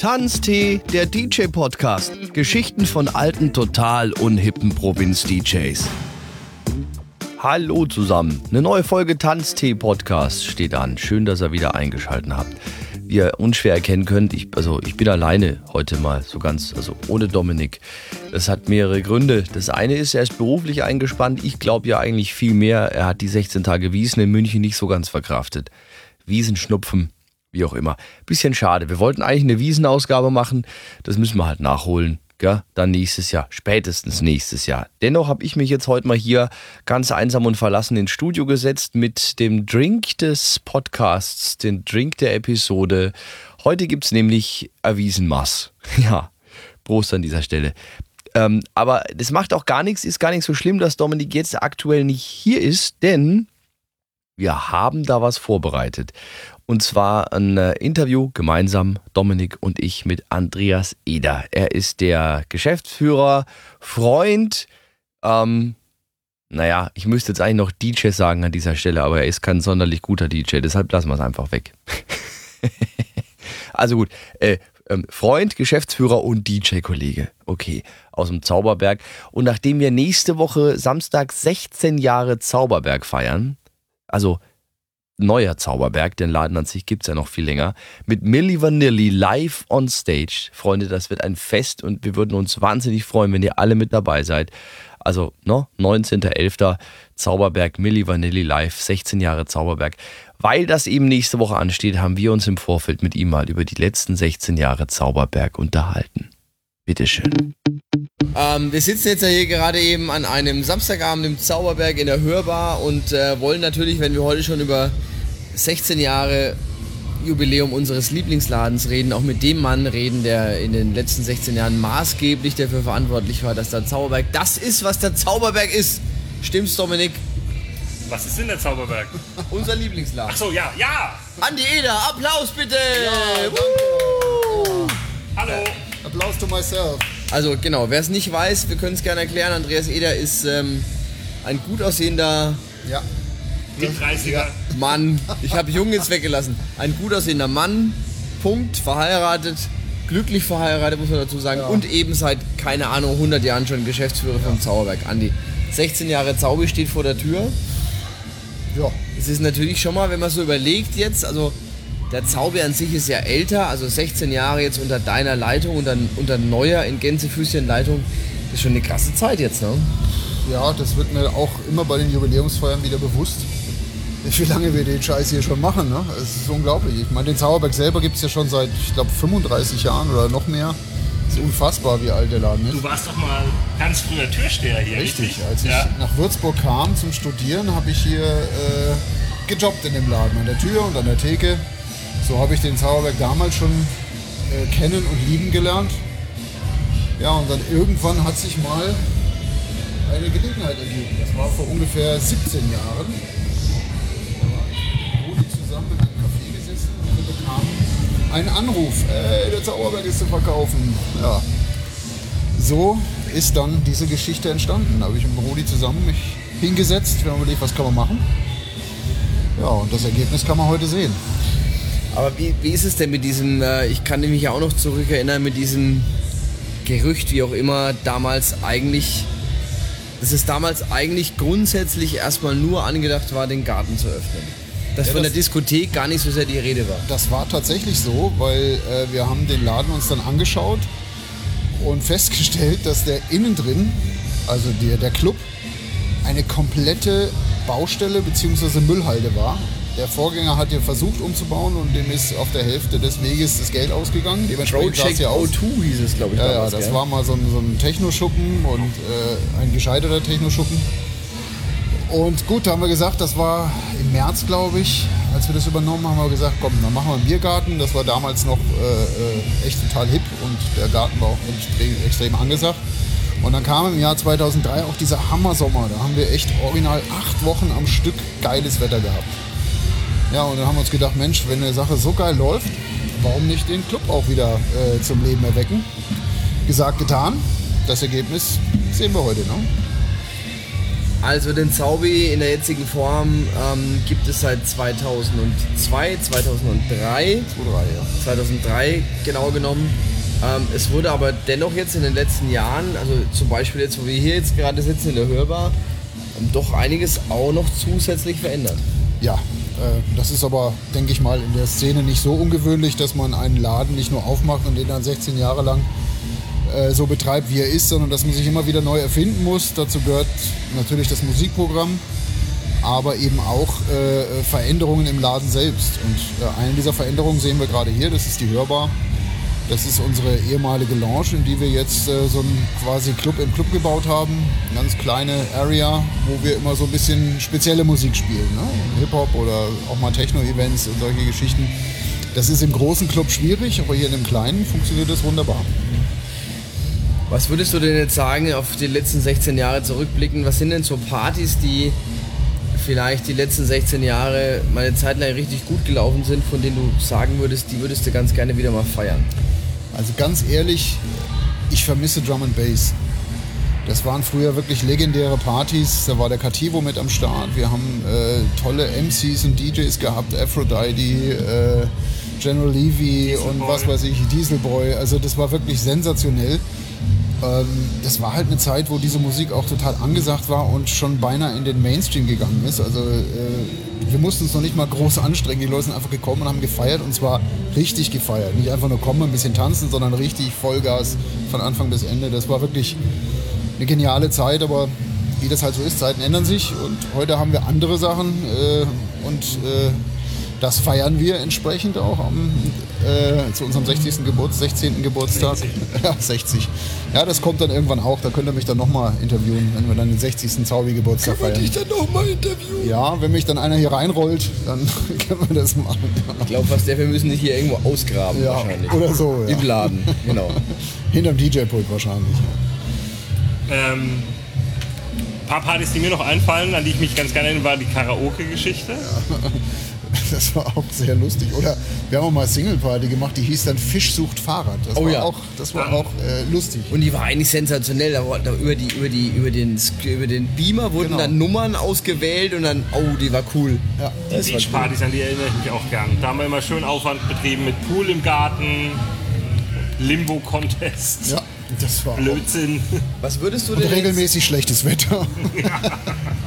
Tanztee, der DJ-Podcast. Geschichten von alten, total unhippen Provinz-DJs. Hallo zusammen. Eine neue Folge Tanztee-Podcast steht an. Schön, dass ihr wieder eingeschaltet habt. Wie ihr unschwer erkennen könnt, ich, also ich bin alleine heute mal, so ganz, also ohne Dominik. Das hat mehrere Gründe. Das eine ist, er ist beruflich eingespannt. Ich glaube ja eigentlich viel mehr. Er hat die 16 Tage Wiesen in München nicht so ganz verkraftet. Wiesenschnupfen, wie auch immer. Bisschen schade. Wir wollten eigentlich eine Wiesenausgabe machen. Das müssen wir halt nachholen. Gell? Dann nächstes Jahr, spätestens nächstes Jahr. Dennoch habe ich mich jetzt heute mal hier ganz einsam und verlassen ins Studio gesetzt mit dem Drink des Podcasts, den Drink der Episode. Heute gibt es nämlich Erwiesenmaß. Ja, Prost an dieser Stelle. Ähm, aber das macht auch gar nichts, ist gar nicht so schlimm, dass Dominik jetzt aktuell nicht hier ist, denn wir haben da was vorbereitet. Und zwar ein äh, Interview gemeinsam, Dominik und ich, mit Andreas Eder. Er ist der Geschäftsführer, Freund, ähm, naja, ich müsste jetzt eigentlich noch DJ sagen an dieser Stelle, aber er ist kein sonderlich guter DJ, deshalb lassen wir es einfach weg. also gut, äh, ähm, Freund, Geschäftsführer und DJ-Kollege. Okay, aus dem Zauberberg. Und nachdem wir nächste Woche Samstag 16 Jahre Zauberberg feiern, also neuer Zauberberg, den Laden an sich gibt es ja noch viel länger, mit Milli Vanilli live on stage. Freunde, das wird ein Fest und wir würden uns wahnsinnig freuen, wenn ihr alle mit dabei seid. Also, ne, 19.11. Zauberberg, Milli Vanilli live, 16 Jahre Zauberberg. Weil das eben nächste Woche ansteht, haben wir uns im Vorfeld mit ihm mal über die letzten 16 Jahre Zauberberg unterhalten. Bitteschön. Ähm, wir sitzen jetzt ja hier gerade eben an einem Samstagabend im Zauberberg in der Hörbar und äh, wollen natürlich, wenn wir heute schon über 16 Jahre Jubiläum unseres Lieblingsladens reden, auch mit dem Mann reden, der in den letzten 16 Jahren maßgeblich dafür verantwortlich war, dass der Zauberberg das ist, was der Zauberberg ist. Stimmt's, Dominik? Was ist denn der Zauberberg? Unser Lieblingsladen. Ach so, ja, ja! Andi Eder, Applaus bitte! Ja, Hallo! Applaus to myself. Also genau, wer es nicht weiß, wir können es gerne erklären. Andreas Eder ist ähm, ein gut aussehender Ja. Die 30er. Mann. Ich habe Jung jetzt weggelassen. Ein gut aussehender Mann, Punkt, verheiratet, glücklich verheiratet, muss man dazu sagen. Ja. Und eben seit, keine Ahnung, 100 Jahren schon Geschäftsführer vom Zauberberg. Andi, 16 Jahre Zaubi steht vor der Tür. Ja. Es ist natürlich schon mal, wenn man so überlegt jetzt, also der Zauber an sich ist ja älter, also 16 Jahre jetzt unter deiner Leitung, unter, unter neuer in Gänsefüßchen Leitung, das ist schon eine krasse Zeit jetzt, ne? Ja, das wird mir auch immer bei den Jubiläumsfeiern wieder bewusst, wie lange wir den Scheiß hier schon machen. Ne? Es ist unglaublich. Ich meine, den Zauberberg selber gibt es ja schon seit, ich glaube, 35 Jahren oder noch mehr. Es ist unfassbar, wie alt der Laden ist. Du warst doch mal ganz früher Türsteher hier, richtig? Richtig, als ich ja. nach Würzburg kam zum Studieren, habe ich hier äh, gejobbt in dem Laden, an der Tür und an der Theke. So habe ich den Zauberberg damals schon äh, kennen und lieben gelernt. Ja, und dann irgendwann hat sich mal eine Gelegenheit ergeben. Das war vor ungefähr 17 Jahren. Da war ich mit Rudi zusammen in einem Café gesessen und wir einen Anruf. Ey, der Zauberberg ist zu verkaufen. Ja, so ist dann diese Geschichte entstanden. Da habe ich mit Rudi zusammen mich hingesetzt, wir haben überlegt, was kann man machen. Ja, und das Ergebnis kann man heute sehen. Aber wie, wie ist es denn mit diesem, äh, ich kann mich ja auch noch zurückerinnern, mit diesem Gerücht, wie auch immer, damals eigentlich, dass es damals eigentlich grundsätzlich erstmal nur angedacht war, den Garten zu öffnen. Dass Ja, von der das- Diskothek gar nicht so sehr die Rede war. Das war tatsächlich so, weil äh, wir haben den Laden uns dann angeschaut und festgestellt, dass der innen drin, also der, der Club, eine komplette Baustelle bzw. Müllhalde war. Der Vorgänger hat hier versucht umzubauen und dem ist auf der Hälfte des Weges das Geld ausgegangen. Dementsprechend sah es hier aus. O2 hieß es, glaube ich, Ja, ja, das gell? war mal so ein, so ein Technoschuppen und äh, ein gescheiterter Technoschuppen. Und gut, da haben wir gesagt, das war im März, glaube ich, als wir das übernommen haben, haben wir gesagt, komm, dann machen wir einen Biergarten. Das war damals noch äh, äh, echt total hip und der Garten war auch extrem, extrem angesagt. Und dann kam im Jahr 2003 auch dieser Hammersommer. Da haben wir echt original acht Wochen am Stück geiles Wetter gehabt. Ja, und dann haben wir uns gedacht, Mensch, wenn eine Sache so geil läuft, warum nicht den Club auch wieder äh, zum Leben erwecken? Gesagt, getan. Das Ergebnis sehen wir heute, ne? Also den Zaubi in der jetzigen Form ähm, gibt es seit 2002, 2003. 2003, ja. 2003 genau genommen. Ähm, es wurde aber dennoch jetzt in den letzten Jahren, also zum Beispiel jetzt, wo wir hier jetzt gerade sitzen in der Hörbar, ähm, doch einiges auch noch zusätzlich verändert. Ja, äh, das ist aber, denke ich mal, in der Szene nicht so ungewöhnlich, dass man einen Laden nicht nur aufmacht und den dann 16 Jahre lang äh, so betreibt, wie er ist, sondern dass man sich immer wieder neu erfinden muss. Dazu gehört natürlich das Musikprogramm, aber eben auch äh, Veränderungen im Laden selbst. Und eine dieser Veränderungen sehen wir gerade hier, das ist die Hörbar. Das ist unsere ehemalige Lounge, in die wir jetzt äh, so einen quasi Club im Club gebaut haben. Eine ganz kleine Area, wo wir immer so ein bisschen spezielle Musik spielen. Ne? Hip-Hop oder auch mal Techno-Events und solche Geschichten. Das ist im großen Club schwierig, aber hier in dem kleinen funktioniert das wunderbar. Was würdest du denn jetzt sagen, auf die letzten 16 Jahre zurückblicken? Was sind denn so Partys, die vielleicht die letzten 16 Jahre mal eine Zeit lang richtig gut gelaufen sind, von denen du sagen würdest, die würdest du ganz gerne wieder mal feiern? Also ganz ehrlich, ich vermisse Drum and Bass. Das waren früher wirklich legendäre Partys. Da war der Kativo mit am Start. Wir haben äh, tolle MCs und DJs gehabt, Aphrodite, äh, General Levy und was weiß ich, Dieselboy. Also das war wirklich sensationell. Ähm, das war halt eine Zeit, wo diese Musik auch total angesagt war und schon beinahe in den Mainstream gegangen ist. Also äh, wir mussten uns noch nicht mal groß anstrengen. Die Leute sind einfach gekommen und haben gefeiert und zwar richtig gefeiert. Nicht einfach nur kommen, ein bisschen tanzen, sondern richtig Vollgas von Anfang bis Ende. Das war wirklich eine geniale Zeit, aber wie das halt so ist, Zeiten ändern sich und heute haben wir andere Sachen äh, und äh, das feiern wir entsprechend auch am, äh, zu unserem 60. Geburt, 16. Geburtstag. 60. Ja, 60. Ja, das kommt dann irgendwann auch. Da könnt ihr mich dann nochmal interviewen, wenn wir dann den 60. Zaubi-Geburtstag feiern. dich dann nochmal interviewen? Ja, wenn mich dann einer hier reinrollt, dann können wir das machen. Ich glaube fast, wir müssen dich hier irgendwo ausgraben Ja, wahrscheinlich. oder so, ja. Im Laden, genau. Hinterm DJ-Pult wahrscheinlich. Ähm, ein paar Partys, die mir noch einfallen, an die ich mich ganz gerne erinnere, war die Karaoke-Geschichte. Das war auch sehr lustig. Oder wir haben auch mal Single-Party gemacht, die hieß dann Fisch sucht Fahrrad. Das Oh war ja. auch, das war auch äh, lustig. Und die war eigentlich sensationell. Da, da über, die, über, die, über, den, über den Beamer wurden Genau. dann Nummern ausgewählt und dann, oh, die war cool. Ja. Das war cool. Beachpartys, an die erinnere ich mich auch gern. Da haben wir immer schön Aufwand betrieben mit Pool im Garten, Limbo-Contest, Ja, das war auch. Blödsinn. Was würdest du Und denn jetzt, regelmäßig schlechtes Wetter.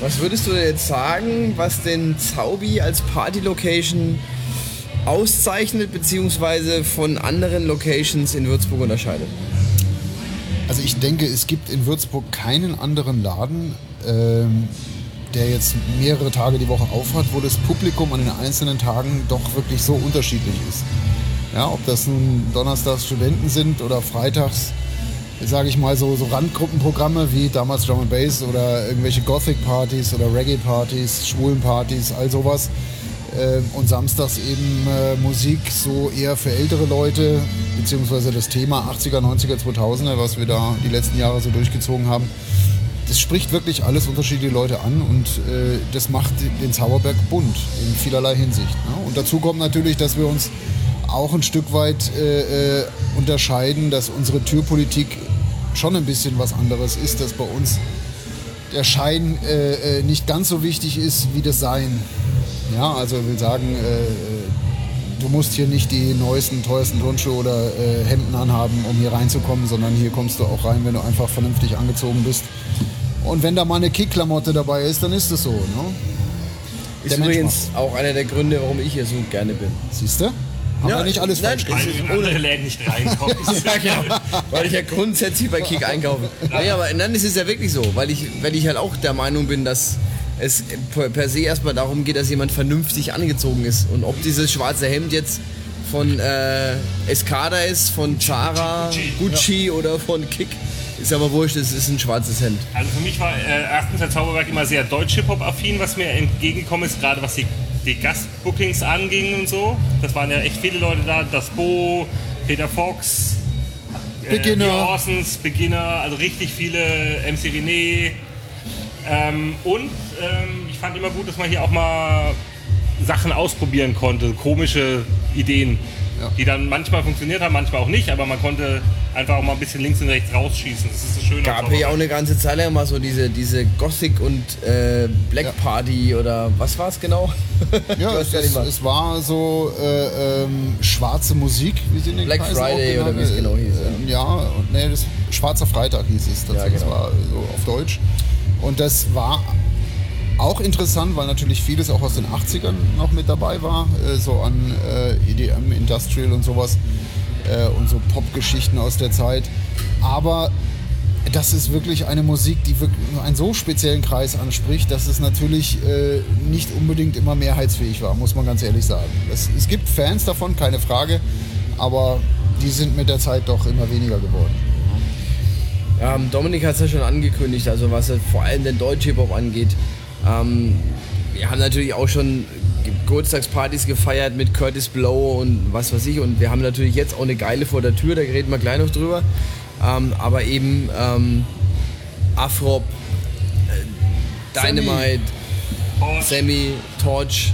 was würdest du denn jetzt sagen, was den Zaubi als Party-Location auszeichnet, beziehungsweise von anderen Locations in Würzburg unterscheidet? Also ich denke, es gibt in Würzburg keinen anderen Laden, ähm, der jetzt mehrere Tage die Woche aufhat, wo das Publikum an den einzelnen Tagen doch wirklich so unterschiedlich ist. Ja, ob das nun donnerstags Studenten sind oder freitags, sage ich mal, so, so Randgruppenprogramme wie damals Drum and Bass oder irgendwelche Gothic-Partys oder Reggae-Partys, Schwulen-Partys, all sowas. Ähm, und samstags eben äh, Musik so eher für ältere Leute, beziehungsweise das Thema 80er, 90er, 2000er, was wir da die letzten Jahre so durchgezogen haben. Das spricht wirklich alles unterschiedliche Leute an und äh, das macht den Zauberberg bunt in vielerlei Hinsicht. Ne? Und dazu kommt natürlich, dass wir uns auch ein Stück weit äh, äh, unterscheiden, dass unsere Türpolitik schon ein bisschen was anderes ist, dass bei uns der Schein äh, äh, nicht ganz so wichtig ist wie das Sein. Ja, also ich will sagen, äh, äh, du musst hier nicht die neuesten, teuersten Turnschuhe oder äh, Hemden anhaben, um hier reinzukommen, sondern hier kommst du auch rein, wenn du einfach vernünftig angezogen bist. Und wenn da mal eine Kickklamotte dabei ist, dann ist es so. Ne? Ist übrigens auch einer der Gründe, warum ich hier so gerne bin. Siehst du? Haben Ja, wir nicht alles nein, falsch gemacht. ist Weil andere Läden nicht reinkommst. Ja, genau. Weil ich ja grundsätzlich bei Kick einkaufe. Naja, aber dann ist es ja wirklich so, weil ich, weil ich halt auch der Meinung bin, dass es per se erstmal darum geht, dass jemand vernünftig angezogen ist. Und ob dieses schwarze Hemd jetzt von äh, Escada ist, von Zara, Gucci oder von Kick, ist aber wurscht, es ist ein schwarzes Hemd. Also für mich war äh, erstens der Zauberberg immer sehr deutsch-Hip-Hop-affin, was mir entgegengekommen ist, gerade was die, die Gastbookings anging und so. Das waren ja echt viele Leute da. Das Bo, Peter Fox, äh, Beginner. die Orsons, Beginner, also richtig viele, MC René. Ähm, und ähm, ich fand immer gut, dass man hier auch mal Sachen ausprobieren konnte, komische Ideen. Ja. die dann manchmal funktioniert haben, manchmal auch nicht, aber man konnte einfach auch mal ein bisschen links und rechts rausschießen. Das ist das Schöne. Gab hier ja auch eine ganze Zeit lang mal so diese, diese Gothic und äh, Black Ja. Party oder was war es genau? Ja, es, gar nicht es, es war so äh, ähm, schwarze Musik, wie sie in den Black Kreisen Friday oder wie es genau hieß, äh, Ja, und nee, das Schwarzer Freitag hieß es dazu. Ja, genau. Das war so auf Deutsch. Und das war auch interessant, weil natürlich vieles auch aus den 80ern noch mit dabei war, äh, so an äh, EDM, Industrial und sowas äh, und so Popgeschichten aus der Zeit. Aber das ist wirklich eine Musik, die einen so speziellen Kreis anspricht, dass es natürlich äh, nicht unbedingt immer mehrheitsfähig war, muss man ganz ehrlich sagen. Es, es gibt Fans davon, keine Frage, aber die sind mit der Zeit doch immer weniger geworden. Ähm, Dominik hat es ja schon angekündigt, also was vor allem den deutschen Hip-Hop angeht. Ähm, wir haben natürlich auch schon Geburtstagspartys gefeiert mit Curtis Blow und was weiß ich. Und wir haben natürlich jetzt auch eine geile vor der Tür, da reden wir gleich noch drüber. Ähm, aber eben ähm, Afrop, äh. Dynamite. Sammy, Torch,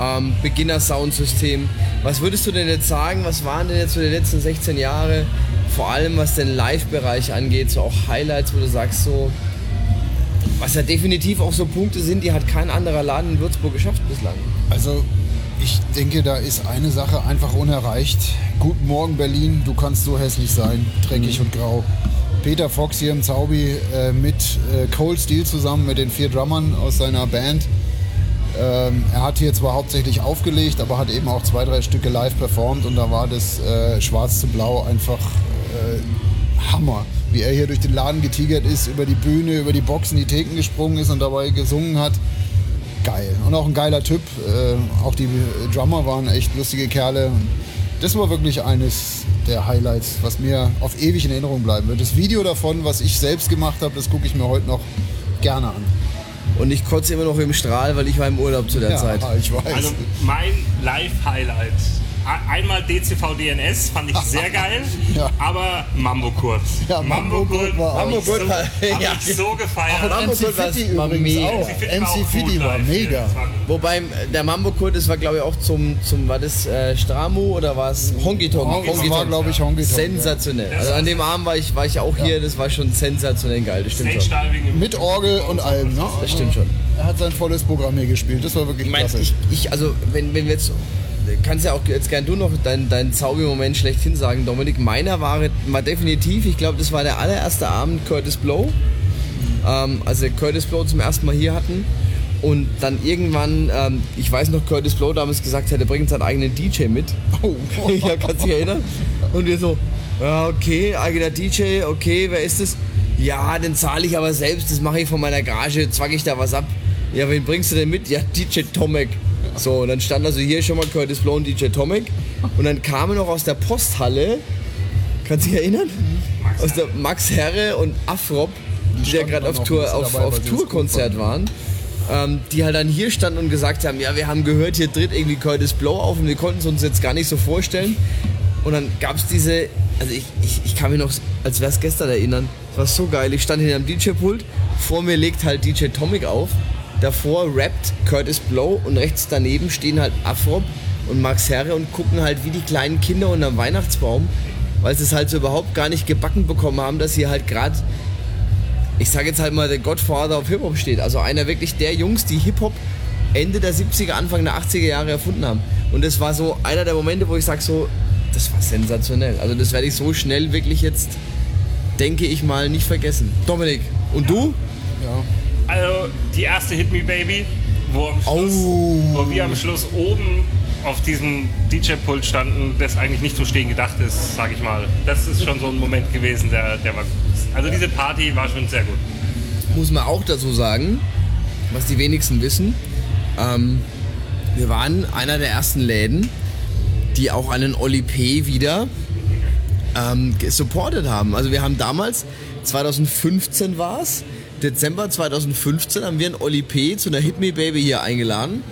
ähm, Beginner-Soundsystem. Was würdest du denn jetzt sagen, was waren denn jetzt so die letzten 16 Jahre, vor allem was den Live-Bereich angeht, so auch Highlights, wo du sagst so, was ja definitiv auch so Punkte sind, die hat kein anderer Laden in Würzburg geschafft bislang. Also ich denke, da ist eine Sache einfach unerreicht. Guten Morgen Berlin, du kannst so hässlich sein, dreckig und grau. Peter Fox hier im Zaubi äh, mit äh, Cole Steele zusammen, mit den vier Drummern aus seiner Band. Ähm, er hat hier zwar hauptsächlich aufgelegt, aber hat eben auch zwei, drei Stücke live performt und da war das äh, Schwarz zu Blau einfach äh, Hammer. Wie er hier durch den Laden getigert ist, über die Bühne, über die Boxen, die Theken gesprungen ist und dabei gesungen hat geil. Und auch ein geiler Typ. Äh, auch die Drummer waren echt lustige Kerle. Das war wirklich eines der Highlights, was mir auf ewig in Erinnerung bleiben wird. Das Video davon, was ich selbst gemacht habe, das gucke ich mir heute noch gerne an. Und ich kotze immer noch im Strahl, weil ich war im Urlaub zu der Zeit. ich weiß. Also mein Live-Highlight. Einmal DCV DNS fand ich sehr geil, Ja. aber Mambo Kurt. Ja, Mambo Kurt war auch- Mambo Mambo Kurt so, war- hab ja. ich so gefeiert. und Mambo MC Kurt war- war übrigens mega. auch. MC Fitti war auch mega. Wobei der Mambo Kurt, das war glaube ich auch zum, zum war das äh, Stramu oder war es Honky Tonk? Honky- das war, glaube ich, Honky Tonk, Sensationell. Also an dem Abend war ich, war ich auch hier, das war schon sensationell geil, das stimmt schon. Mit Orgel und allem. Ne? Das stimmt schon. Er hat sein volles Programm hier gespielt. Das war wirklich Ich meine, klasse. ich, ich, also wenn, wenn wir jetzt, kannst ja auch jetzt gern du noch deinen dein Zaubermoment schlechthin sagen, Dominik. Meiner war, war definitiv, ich glaube, das war der allererste Abend Curtis Blow, ähm, als wir Curtis Blow zum ersten Mal hier hatten. Und dann irgendwann, ähm, ich weiß noch, Curtis Blow damals gesagt hätte, bringt seinen eigenen DJ mit. Oh. ja, kannst dich erinnern? Und wir so, ja, okay, eigener DJ, okay, wer ist das? Ja, den zahle ich aber selbst, das mache ich von meiner Gage, zwack ich da was ab. Ja, wen bringst du denn mit? Ja, DJ Tomek. So, und dann stand also hier schon mal Curtis Blow und DJ Tomek. Und dann kamen noch aus der Posthalle, kannst du dich erinnern? Aus der Max Herre und Afrop, die, ja standen gerade auf, Tour, auf, dabei, auf Tourkonzert waren ähm, die halt dann hier standen und gesagt haben, ja, wir haben gehört, hier tritt irgendwie Curtis Blow auf und wir konnten es uns jetzt gar nicht so vorstellen. Und dann gab es diese, also ich, ich, ich kann mich noch, als wäre es gestern erinnern, es war so geil, ich stand hinter dem DJ-Pult, vor mir legt halt DJ Tomic auf, davor rappt Curtis Blow und rechts daneben stehen halt Afrop und Max Herre und gucken halt wie die kleinen Kinder unterm Weihnachtsbaum, weil sie es halt so überhaupt gar nicht gebacken bekommen haben, dass hier halt gerade ich sage jetzt halt mal, der Godfather auf Hip-Hop steht. Also einer wirklich der Jungs, die Hip-Hop Ende der 70er, Anfang der 80er Jahre erfunden haben. Und das war so einer der Momente, wo ich sage so, das war sensationell. Also das werde ich so schnell wirklich jetzt, denke ich mal, nicht vergessen. Dominik, und du? ja. Also die erste Hit Me Baby, wo, am Schluss, Oh. wo wir am Schluss oben auf diesem DJ-Pult standen, das eigentlich nicht zum Stehen gedacht ist, sag ich mal. Das ist schon so ein Moment gewesen, der, der war gut. Also diese Party war schon sehr gut. Muss man auch dazu sagen, was die wenigsten wissen. Ähm, wir waren einer der ersten Läden, die auch einen Oli P. wieder ähm, supported haben. Also wir haben damals, 2015 war es, Dezember 2015 haben wir einen Oli P. zu einer Hit Me Baby hier eingeladen.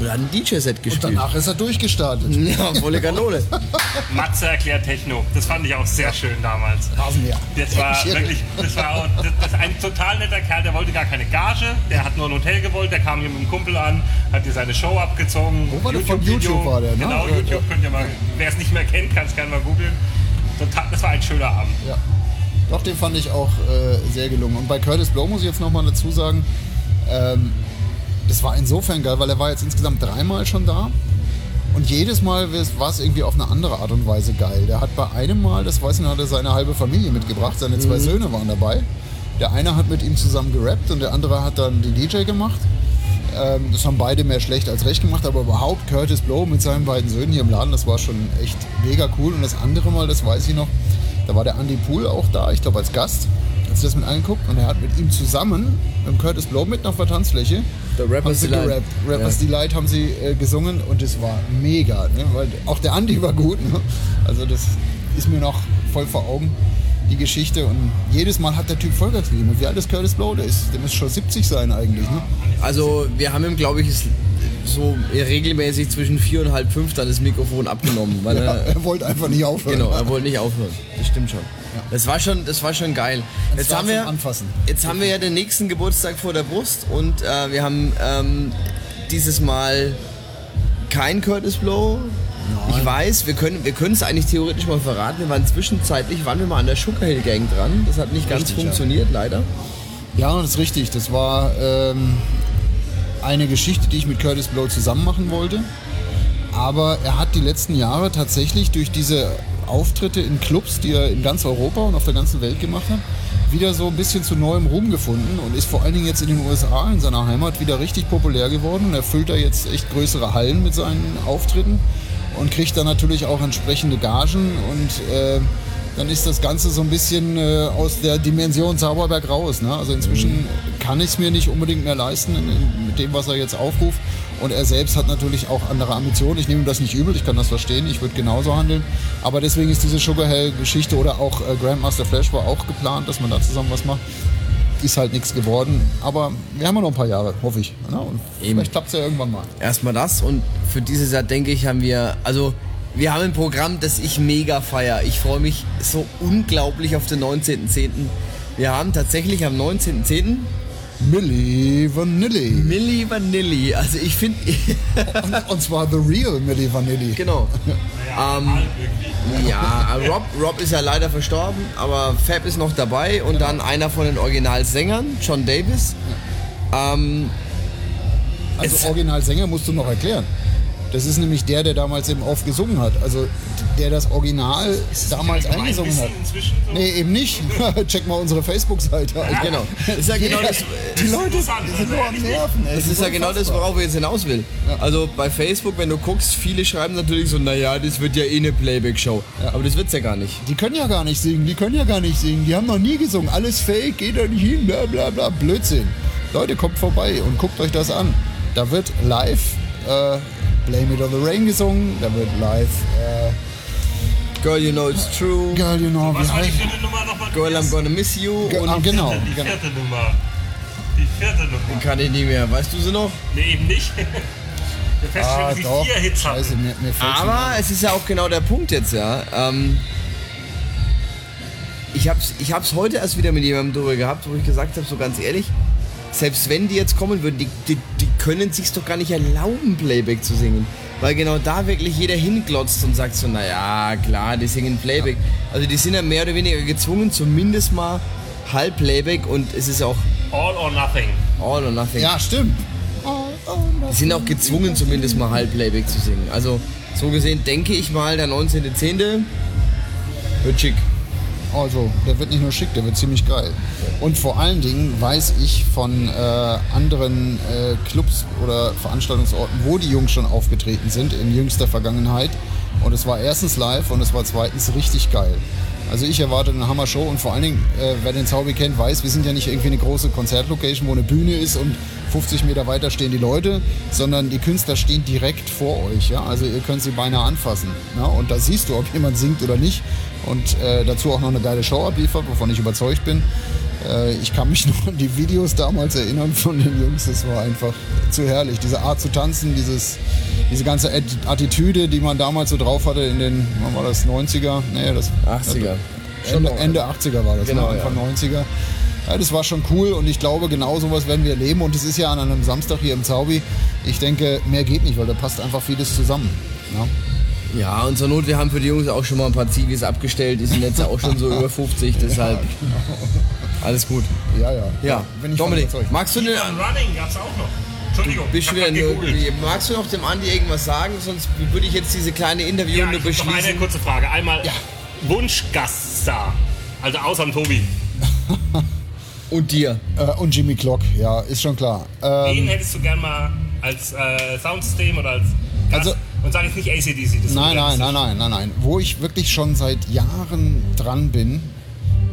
Und hat ein DJ-Set Und gespielt. danach ist er durchgestartet. ja, volle Kanone. Matze erklärt Techno. Das fand ich auch sehr schön damals. Rasenmäher. Das war Ich- wirklich, das war auch, das, das ein total netter Kerl, der wollte gar keine Gage, der hat nur ein Hotel gewollt, der kam hier mit einem Kumpel an, hat dir seine Show abgezogen. Wo war der? Von. YouTube war der, ne? Genau, YouTube könnt ihr mal, wer es nicht mehr kennt, kann es gerne mal googeln. Total, das war ein schöner Abend. Ja. Doch, den fand ich auch äh, sehr gelungen. Und bei Curtis Blow muss ich jetzt nochmal dazu sagen, ähm, das war insofern geil, weil er war jetzt insgesamt dreimal schon da. Und jedes Mal war es irgendwie auf eine andere Art und Weise geil. Der hat bei einem Mal, das weiß ich noch, hat er seine halbe Familie mitgebracht. Seine zwei Söhne waren dabei. Der eine hat mit ihm zusammen gerappt und der andere hat dann den DJ gemacht. Ähm, das haben beide mehr schlecht als recht gemacht, aber überhaupt Curtis Blow mit seinen beiden Söhnen hier im Laden, das war schon echt mega cool. Und das andere Mal, das weiß ich noch, da war der Andy Pool auch da, ich glaube als Gast. Hat sich das mit angeguckt und er hat mit ihm zusammen, mit dem Curtis Blow mit auf der Tanzfläche, Der Rapper's Delight. gerappt. Rappers Ja. Delight haben sie äh, gesungen und es war mega. Ne? Weil auch der Andy war gut. Ne? Also das ist mir noch voll vor Augen, die Geschichte. Und jedes Mal hat der Typ Vollgas gegeben. Und Wie alt ist Curtis Blow? Der, ist, der muss schon 70 sein eigentlich. Ne? Also wir haben ihm, glaube ich, es- so regelmäßig zwischen vier und halb fünf dann das Mikrofon abgenommen. Weil Ja, er, er wollte einfach nicht aufhören. genau, er wollte nicht aufhören. Das stimmt schon. Das war schon, das war schon geil. Jetzt war haben, wir, Anfassen. jetzt haben wir ja den nächsten Geburtstag vor der Brust und äh, wir haben ähm, dieses Mal kein Curtis Blow. Ich weiß, wir können wir es eigentlich theoretisch mal verraten. Wir waren zwischenzeitlich, waren wir mal an der Sugar Hill Gang dran. Das hat nicht ganz Richtig, ja. funktioniert, leider. Ja, das ist richtig. Das war ähm, eine Geschichte, die ich mit Curtis Blow zusammen machen wollte. Aber er hat die letzten Jahre tatsächlich durch diese Auftritte in Clubs, die er in ganz Europa und auf der ganzen Welt gemacht hat, wieder so ein bisschen zu neuem Ruhm gefunden und ist vor allen Dingen jetzt in den USA, in seiner Heimat, wieder richtig populär geworden und erfüllt da jetzt echt größere Hallen mit seinen Auftritten und kriegt dann natürlich auch entsprechende Gagen und äh, dann ist das Ganze so ein bisschen äh, aus der Dimension Zauberberg raus. Ne? Also inzwischen kann ich es mir nicht unbedingt mehr leisten in, in, mit dem, was er jetzt aufruft. Und er selbst hat natürlich auch andere Ambitionen. Ich nehme ihm das nicht übel, ich kann das verstehen, ich würde genauso handeln. Aber deswegen ist diese Sugar Hell-Geschichte oder auch äh, Grandmaster Flash war auch geplant, dass man da zusammen was macht. Ist halt nichts geworden. Aber wir haben ja noch ein paar Jahre, hoffe ich. Ne? Und Eben. vielleicht klappt es ja irgendwann mal. Erstmal das und für dieses Jahr denke ich, haben wir, also wir haben ein Programm, das ich mega feier. Ich freue mich so unglaublich auf den 19.10. Wir haben tatsächlich am 19.10. Milli Vanilli. Milli Vanilli. Also ich finde, und, und zwar The Real Milli Vanilli. genau. Ähm, ja, Rob, Rob ist ja leider verstorben, aber Fab ist noch dabei und dann einer von den Originalsängern, John Davis. Ähm, Also Originalsänger musst du noch erklären. Das ist nämlich der, der damals eben oft gesungen hat. Also der das Original damals Allgemein eingesungen wissen hat. Inzwischen so. Nee, eben nicht. Check mal unsere Facebook-Seite. Alter. genau. Das ist ja genau das. Die Leute die sind nur am Nerven. ey. Das ist ja genau das, worauf ich jetzt hinaus will. Also bei Facebook, wenn du guckst, viele schreiben natürlich so, naja, das wird ja eh eine Playback-Show. Aber das wird's ja gar nicht. Die können ja gar nicht singen, die können ja gar nicht singen. Die haben noch nie gesungen. Alles fake, geht da nicht hin, bla bla bla. Blödsinn. Leute, kommt vorbei und guckt euch das an. Da wird live äh, Blame It on the Rain gesungen. Da wird live äh, Girl, you know it's true. Girl, you know, Was war die vierte Nummer nochmal? Girl, I'm gonna miss you. Ge- ah, Und genau. Die genau. vierte Nummer. Die vierte Nummer. kann ich nicht mehr. Weißt du sie noch? Nee, eben nicht. Wir feststellen, Ah, doch. vier Hits Scheiße, mir, mir Aber es ist ja auch genau der Punkt jetzt, ja. Ähm, ich hab's, ich hab's heute erst wieder mit jemandem drüber gehabt, wo ich gesagt habe, so ganz ehrlich, selbst wenn die jetzt kommen würden, die, die, die können sich's doch gar nicht erlauben, Playback zu singen. Weil genau da wirklich jeder hinglotzt und sagt so, naja, klar, die singen Playback. Also die sind ja mehr oder weniger gezwungen, zumindest mal halb Playback und es ist auch All or Nothing. all or nothing. Ja, stimmt. Die sind auch gezwungen, zumindest mal halb Playback zu singen. Also so gesehen denke ich mal, der 19.10. wird schick. Also, der wird nicht nur schick, der wird ziemlich geil. Und vor allen Dingen weiß ich von äh, anderen äh, Clubs oder Veranstaltungsorten, wo die Jungs schon aufgetreten sind in jüngster Vergangenheit. Und es war erstens live und es war zweitens richtig geil. Also ich erwarte eine Hammer-Show und vor allen Dingen, äh, wer den Zaubi kennt, weiß, wir sind ja nicht irgendwie eine große Konzertlocation, wo eine Bühne ist und 50 Meter weiter stehen die Leute, sondern die Künstler stehen direkt vor euch. Ja? Also ihr könnt sie beinahe anfassen. Ja? Und da siehst du, ob jemand singt oder nicht. Und äh, dazu auch noch eine geile Show abliefert, wovon ich überzeugt bin. Äh, ich kann mich noch an die Videos damals erinnern von den Jungs. Das war einfach zu herrlich. Diese Art zu tanzen, dieses, diese ganze Attitüde, die man damals so drauf hatte in den, wann war das, 90er? Nee, das 80er. Ende, Ende 80er war das, genau, ne? Anfang ja. 90er. Ja, das war schon cool und ich glaube, genau sowas werden wir erleben. Und es ist ja an einem Samstag hier im Zaubi. Ich denke, mehr geht nicht, weil da passt einfach vieles zusammen. Ja. Ja, und zur Not, wir haben für die Jungs auch schon mal ein paar Zivis abgestellt, die sind jetzt auch schon so über 50, deshalb alles gut. Ja, ja. Ja, Bin ich Dominik, magst du, den, Running gab's auch noch. Entschuldigung, bist du ich hab wieder grad gegoogelt. magst du noch dem Andi irgendwas sagen? Sonst würde ich jetzt diese kleine Ja, Interviewrunde ich hab noch eine beschließen. kurze Frage. Einmal Wunschgaststar. Also außer dem Tobi. Und dir. Äh, und Jimmy Clock, ja, ist schon klar. Ähm, Wen hättest du gern mal als äh, Soundsystem oder als Gast? Also- und sag jetzt nicht ACDC. Das ist Nein, nein, nein, nein, nein, nein. Wo ich wirklich schon seit Jahren dran bin,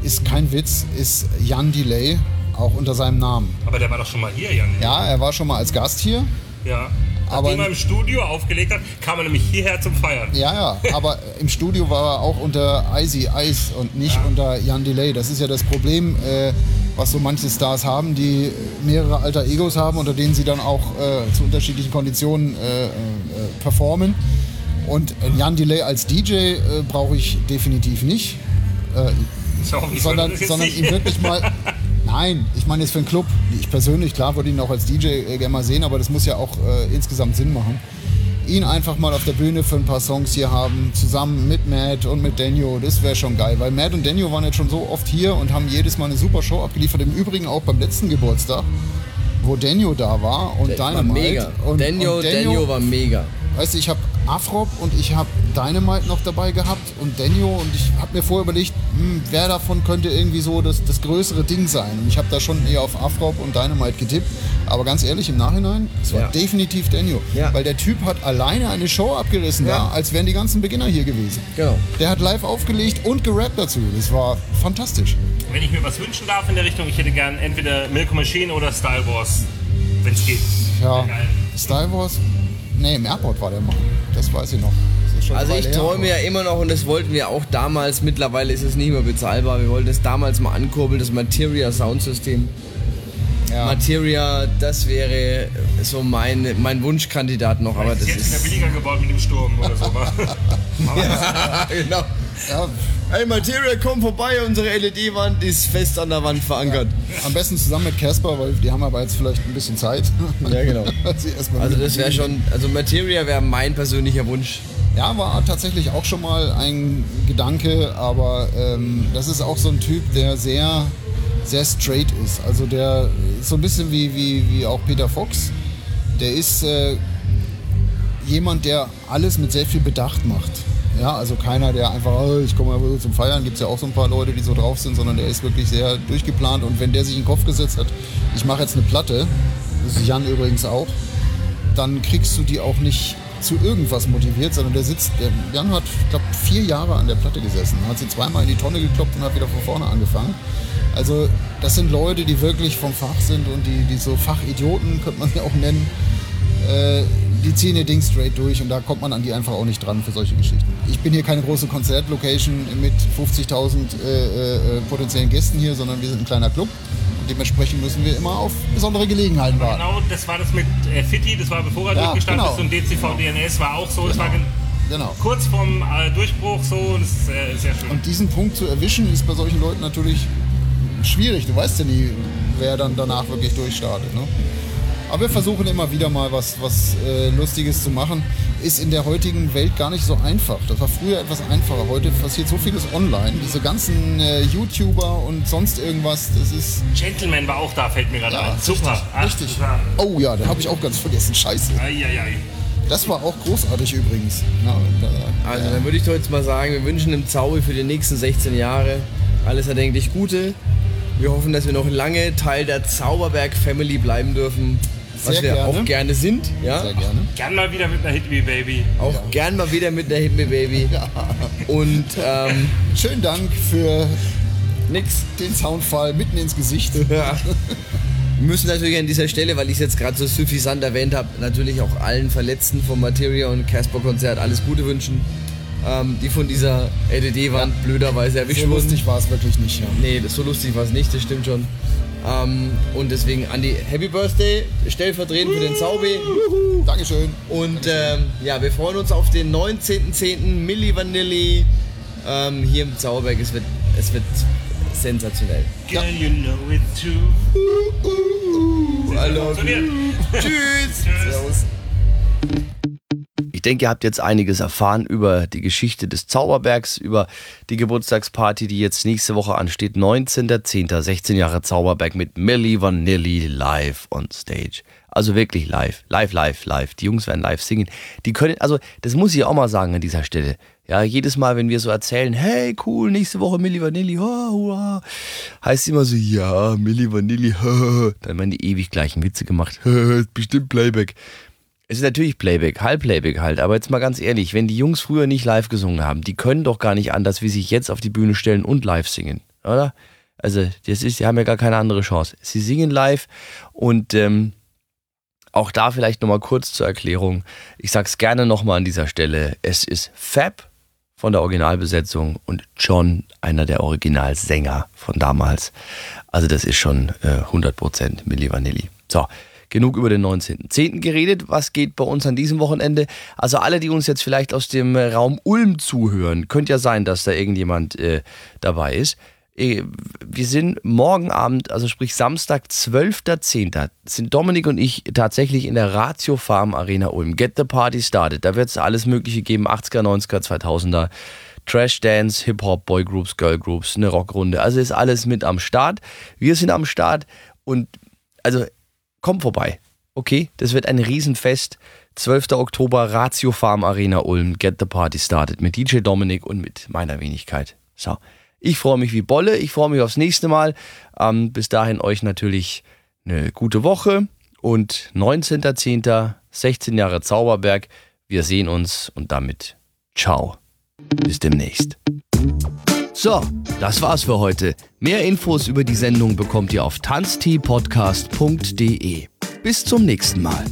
ist kein Witz, ist Jan Delay, auch unter seinem Namen. Aber der war doch schon mal hier, Jan. Ja, er war schon mal als Gast hier. Ja. Aber- Nachdem er im Studio aufgelegt hat, kam er nämlich hierher zum Feiern. Ja, ja, aber im Studio war er auch unter Icy Ice und nicht unter Jan Delay. Das ist ja das Problem, äh, was so manche Stars haben, die mehrere alter Egos haben, unter denen sie dann auch äh, zu unterschiedlichen Konditionen äh, äh, performen. Und Jan Delay als DJ äh, brauche ich definitiv nicht. Sondern, sondern ihn wirklich mal. Nein, ich meine jetzt für einen Club. Ich persönlich, klar, würde ihn auch als DJ äh, gerne mal sehen, aber das muss ja auch äh, insgesamt Sinn machen. Ihn einfach mal auf der Bühne für ein paar Songs hier haben, zusammen mit Matt und mit Daniel, das wäre schon geil, weil Matt und Daniel waren jetzt schon so oft hier und haben jedes Mal eine super Show abgeliefert. Im Übrigen auch beim letzten Geburtstag, wo Daniel da war und war Dynamite. mega. Und, Daniel, und Daniel war mega. Weißt du, ich habe Afrop und ich habe Dynamite noch dabei gehabt und Daniel und ich habe mir vorher überlegt, hm, wer davon könnte irgendwie so das, das größere Ding sein. Und ich habe da schon eher auf Afrop und Dynamite getippt. Aber ganz ehrlich, im Nachhinein, es war Ja. definitiv Daniel. Ja. Weil der Typ hat alleine eine Show abgerissen Ja. da, als wären die ganzen Beginner hier gewesen. Genau. Der hat live aufgelegt und gerappt dazu. Das war fantastisch. Wenn ich mir was wünschen darf in der Richtung, ich hätte gern entweder Milk Machine oder Style Wars, wenn es geht. Ja, Geil. Star Wars, nee, im Airport war der Mann. Das weiß ich noch. Also ich träume ja immer noch und das wollten wir auch damals, mittlerweile ist es nicht mehr bezahlbar, wir wollten es damals mal ankurbeln, das Materia Soundsystem. ja. Materia, das wäre so mein, mein Wunschkandidat noch, aber Das ist jetzt wieder ist... billiger geworden mit dem Sturm oder so. wa? genau. ja, Hey Materia, komm vorbei, unsere LED-Wand ist fest an der Wand verankert. Am besten zusammen mit Casper, weil die haben aber jetzt vielleicht ein bisschen Zeit. Ja, genau. Also das wäre schon, also Materia wäre mein persönlicher Wunsch. Ja, war tatsächlich auch schon mal ein Gedanke, aber ähm, das ist auch so ein Typ, der sehr, sehr straight ist. Also der ist so ein bisschen wie, wie, wie auch Peter Fox. Der ist äh, jemand, der alles mit sehr viel Bedacht macht. Ja, also keiner, der einfach, oh, ich komme mal zum Feiern, gibt es ja auch so ein paar Leute, die so drauf sind, sondern der ist wirklich sehr durchgeplant und wenn der sich in den Kopf gesetzt hat, ich mache jetzt eine Platte, das ist Jan übrigens auch, dann kriegst du die auch nicht zu irgendwas motiviert, sondern der sitzt, der Jan hat, ich glaube, vier Jahre an der Platte gesessen, hat sie zweimal in die Tonne gekloppt und hat wieder von vorne angefangen. Also das sind Leute, die wirklich vom Fach sind und die, die so Fachidioten, könnte man sie auch nennen, äh, die ziehen ihr Ding straight durch und da kommt man an die einfach auch nicht dran für solche Geschichten. Ich bin hier keine große Konzertlocation mit 50.000 äh, äh, potenziellen Gästen hier, sondern wir sind ein kleiner Club und dementsprechend müssen wir immer auf besondere Gelegenheiten warten. genau, das war das mit äh, Fitti, das war bevor er Ja, durchgestartet genau. ist und DCV DNS war auch so. Das war gen- Genau. kurz vorm äh, Durchbruch so und das ist äh, sehr schön. Und diesen Punkt zu erwischen, ist bei solchen Leuten natürlich schwierig. Du weißt ja nie, wer dann danach wirklich durchstartet. Ne? Aber wir versuchen immer wieder mal was, was äh, Lustiges zu machen. Ist in der heutigen Welt gar nicht so einfach. Das war früher etwas einfacher. Heute passiert so vieles online. Diese ganzen äh, YouTuber und sonst irgendwas, das ist. Gentleman war auch da, fällt mir gerade Ja, ein. Super. Richtig. super. Oh ja, den habe ich auch ganz vergessen. Scheiße. Eieiei. Das war auch großartig übrigens. Ja, da, Also dann würde ich doch jetzt mal sagen, wir wünschen dem Zaui für die nächsten 16 Jahre alles erdenklich Gute. Wir hoffen, dass wir noch lange Teil der Zauberberg-Family bleiben dürfen, was Sehr wir gerne. auch gerne sind. Ja? sehr gerne. Gern mal wieder mit einer Hit wie Baby. Auch gern mal wieder mit einer Hit Me Baby. Und ähm, Schönen Dank für nix. den Soundfall mitten ins Gesicht. Ja. Wir müssen natürlich an dieser Stelle, weil ich es jetzt gerade so suffisant erwähnt habe, natürlich auch allen Verletzten vom Materia und Casper Konzert alles Gute wünschen. Ähm, die von dieser LED-Wand ja. blöderweise erwischt wurden. So lustig war es wirklich nicht, ja. Nee, so lustig war es nicht, das stimmt schon. Ähm, und deswegen Andi, Happy Birthday, stellvertretend für den Zaubi. Dankeschön. Und ähm, ja, wir freuen uns auf den 19.10. Milli Vanilli ähm, hier im Zauberberg. Es wird, es wird sensationell. Girl, you know it too. Uh, uh, uh, I love you. Tschüss. Servus. Ich denke, ihr habt jetzt einiges erfahren über die Geschichte des Zauberbergs, über die Geburtstagsparty, die jetzt nächste Woche ansteht. 19.10. 16 Jahre Zauberberg mit Milli Vanilli live on stage. Also wirklich live, live, live, live. Die Jungs werden live singen. Die können, also das muss ich auch mal sagen an dieser Stelle. Ja, jedes Mal, wenn wir so erzählen, hey, cool, nächste Woche Milli Vanilli, ha, hua, heißt immer so, ja, Milli Vanilli, ha, dann werden die ewig gleichen Witze gemacht, bestimmt Playback. Es ist natürlich Playback, Halbplayback halt, aber jetzt mal ganz ehrlich, wenn die Jungs früher nicht live gesungen haben, die können doch gar nicht anders, wie sich jetzt auf die Bühne stellen und live singen, oder? Also, das ist, die haben ja gar keine andere Chance. Sie singen live und ähm, auch da vielleicht nochmal kurz zur Erklärung. Ich sag's gerne nochmal an dieser Stelle. Es ist Fab von der Originalbesetzung und John, einer der Originalsänger von damals. Also das ist schon äh, 100% Milli Vanilli. So, genug über den 19.10. geredet. Was geht bei uns an diesem Wochenende? Also alle, die uns jetzt vielleicht aus dem Raum Ulm zuhören, könnte ja sein, dass da irgendjemand äh, dabei ist. Äh, wir sind morgen Abend, also sprich Samstag, 12.10., sind Dominik und ich tatsächlich in der Ratio Farm Arena Ulm. Get the Party started. Da wird es alles Mögliche geben: 80er, 90er, 2000er. Trash Dance, Hip-Hop, Boygroups, Girlgroups, eine Rockrunde. Also ist alles mit am Start. Wir sind am Start und also komm vorbei. Okay, das wird ein Riesenfest. 12. Oktober, Ratio Farm Arena Ulm. Get the Party started mit DJ Dominik und mit meiner Wenigkeit. So, ich freue mich wie Bolle. Ich freue mich aufs nächste Mal. Ähm, bis dahin euch natürlich eine gute Woche und 19.10. 16 Jahre Zauberberg. Wir sehen uns und damit ciao. Bis demnächst. So, das war's für heute. Mehr Infos über die Sendung bekommt ihr auf tanzteepodcast.de. Bis zum nächsten Mal.